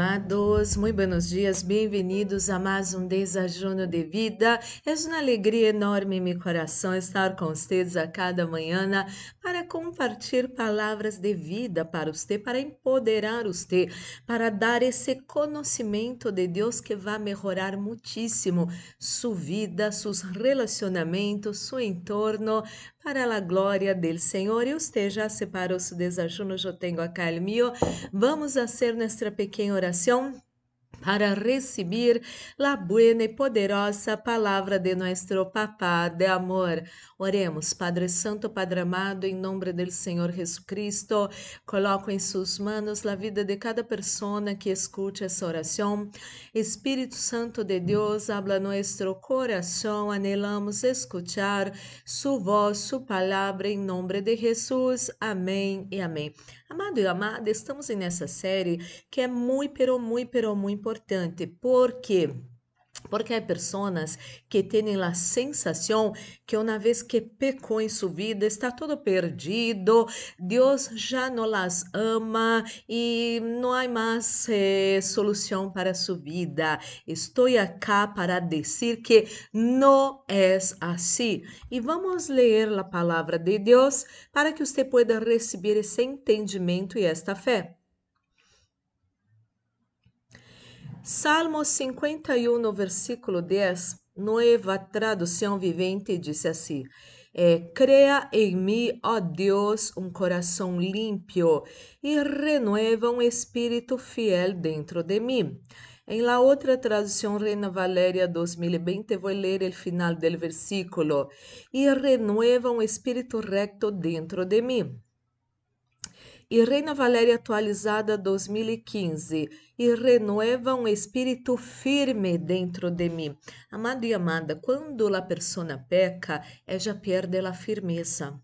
amados, muito buenos dias, bem-vindos a mais um desajuno de vida. É uma alegria enorme em meu coração estar com vocês a cada manhã para compartilhar palavras de vida para você, para empoderar você, para dar esse conhecimento de Deus que vai melhorar muitíssimo sua vida, seus relacionamentos, seu entorno, para a glória do Senhor. E já separou seu desajuno, eu tenho acá o meu. Vamos fazer nossa pequena oração para receber a buena e poderosa palavra de nosso Papá de amor. Oremos, Padre Santo, Padre amado, em nome do Senhor Jesucristo, coloco em suas mãos a vida de cada pessoa que escute essa oração. Espírito Santo de Deus, habla nosso coração, anelamos escuchar sua voz, sua palavra, em nome de Jesus. Amém e amém. Amado e amada, estamos nessa série que é muito, pero, muito, pero, muito importante, porque porque há pessoas que têm a sensação que uma vez que pecou em sua vida está todo perdido, Deus já não las ama e não há mais eh, solução para sua vida. Estou aqui para dizer que não é assim. E vamos ler a palavra de Deus para que você pueda receber esse entendimento e esta fé. Salmo 51, versículo 10, nova tradução vivente, diz assim: é, Crea em mim, ó Deus, um coração limpo e renueva um espírito fiel dentro de mim. Em la outra tradução, Reina Valéria 2020, vou ler o final do versículo: E renueva um espírito recto dentro de mim e Reina Valéria atualizada 2015 e renueva um espírito firme dentro de mim. Amado e amada, quando a persona peca, ela já perde a firmeza.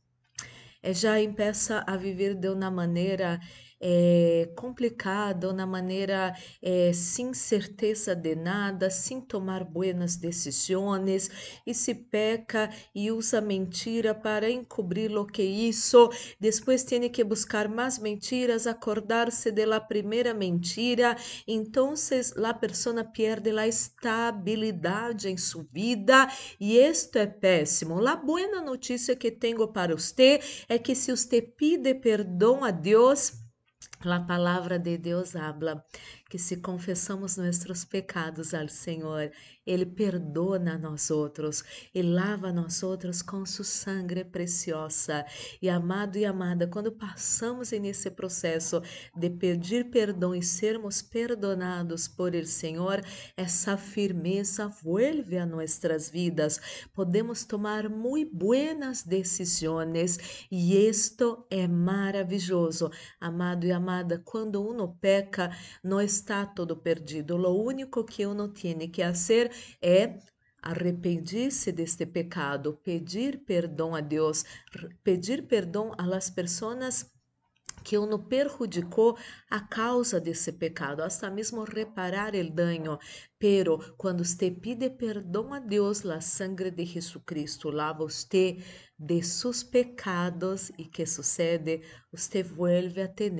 Ela já empieza a viver de uma maneira é, complicada, uma maneira é, sem certeza de nada, sem tomar buenas decisões, e se peca e usa mentira para encobrir o que isso, depois tem que buscar mais mentiras, acordar-se da primeira mentira, então a pessoa perde a estabilidade em sua vida e isto é péssimo. A boa notícia que tenho para você é que se você pede perdão a Deus, a palavra de Deus habla que se confessamos nossos pecados ao Senhor, Ele perdona nós outros e lava nós outros com sua sangue preciosa. E amado e amada, quando passamos nesse processo de pedir perdão e sermos perdonados por el Senhor, essa firmeza vuelve a nossas vidas. Podemos tomar muito buenas decisões e isto é maravilhoso. Amado e amada, quando uno peca, não está todo perdido. O único que uno tiene que fazer é arrepender-se deste pecado, pedir perdão a Deus, pedir perdão las pessoas que uno perjudicou a causa desse pecado, hasta mesmo reparar o dano. Pero quando você pide perdão a Deus, a sangre de Jesucristo lava você de seus pecados e que sucede? Você vuelve a ter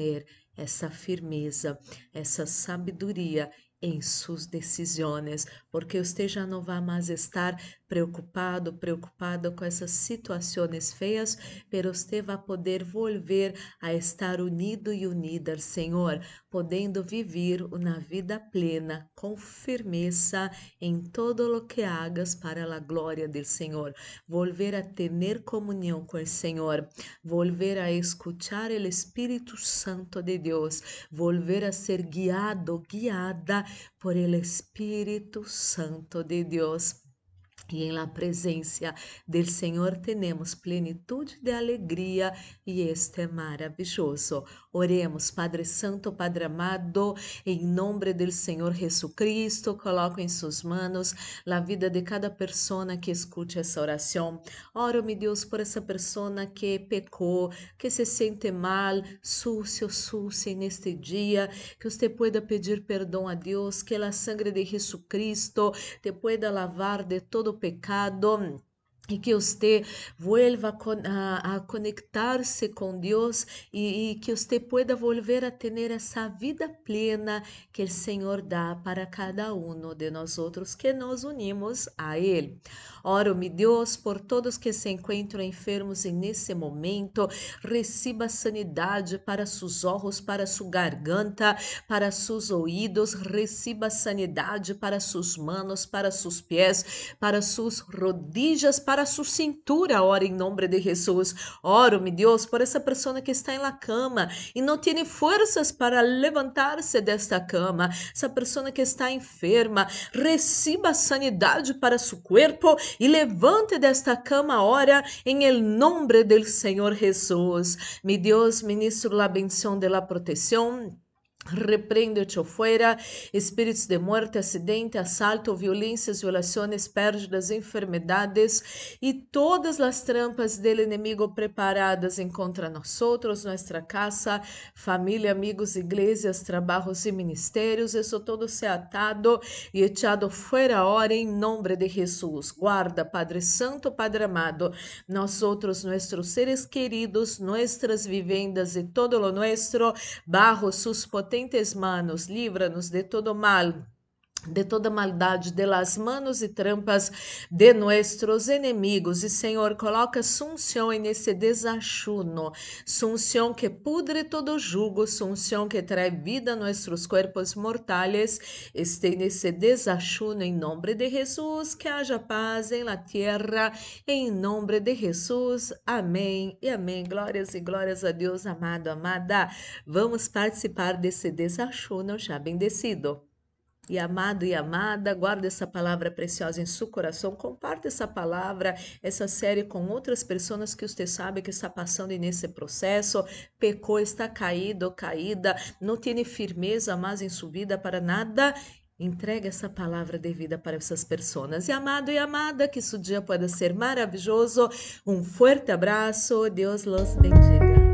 essa firmeza, essa sabedoria em suas decisões, porque você já não vai mais estar preocupado, preocupado com essas situações feias, pero você vai poder volver a estar unido e unida ao Senhor, podendo viver uma vida plena com firmeza em todo o que hagas para a glória do Senhor, volver a ter comunhão com o Senhor, volver a escuchar o Espírito Santo de Deus, volver a ser guiado, guiada por el Espírito Santo de Deus. E la presença del Senhor temos plenitude de alegria e este é maravilhoso. Oremos, Padre Santo, Padre amado, em nome do Senhor Jesucristo, coloco em suas mãos a vida de cada pessoa que escute essa oração. Oro, meu Deus, por essa pessoa que pecou, que se sente mal, sucio, sucia neste dia, que você pueda pedir perdão a Deus, que a sangre de Jesucristo te pueda lavar de todo pecado e que você vuelva a, conectar-se com Deus e, e, que você pueda volver a ter essa vida plena que o Senhor dá para cada um de nós outros que nos unimos a Ele. Oro, me Deus, por todos que se encontram enfermos nesse momento, receba sanidade para seus olhos, para sua garganta, para seus ouvidos, receba sanidade para suas manos, para seus pés, para suas rodillas, para para sua cintura, ora em nome de Jesus. Oro, meu Deus, por essa pessoa que está na cama e não tem forças para levantar-se desta cama, essa pessoa que está enferma, receba sanidade para seu corpo e levante desta cama, ora em el nome do Senhor Jesus. Meu Deus, ministro la bendição de la proteção Repreende-te fora, espíritos de morte, acidente, assalto, violências, violações, perdas, enfermedades e todas as trampas do inimigo preparadas contra nós nossa casa, família, amigos, igrejas, trabalhos e ministérios. Isso todo se atado e echado fora hora em nome de Jesus. Guarda, Padre Santo, Padre amado, nós outros, nossos seres queridos, nossas vivendas e todo lo nuestro, bajo sus potentes potentes manos, livra-nos de todo mal de toda maldade, de las manos e trampas de nuestros enemigos. E Senhor, coloca sunção nesse desachuno, sunção que pudre todo jugo, sunção que traz vida a nossos corpos mortais. Este nesse desachuno em nome de Jesus, que haja paz em la terra, em nome de Jesus. Amém e amém. Glórias e glórias a Deus, amado, amada. Vamos participar desse desachuno já bendecido. E amado e amada, guarde essa palavra preciosa em seu coração. Comparte essa palavra, essa série com outras pessoas que você sabe que está passando nesse processo. Pecou, está caído, caída, não tem firmeza mais em sua vida para nada. Entregue essa palavra de vida para essas pessoas. E amado e amada, que seu dia pode ser maravilhoso. Um forte abraço. Deus los bendiga.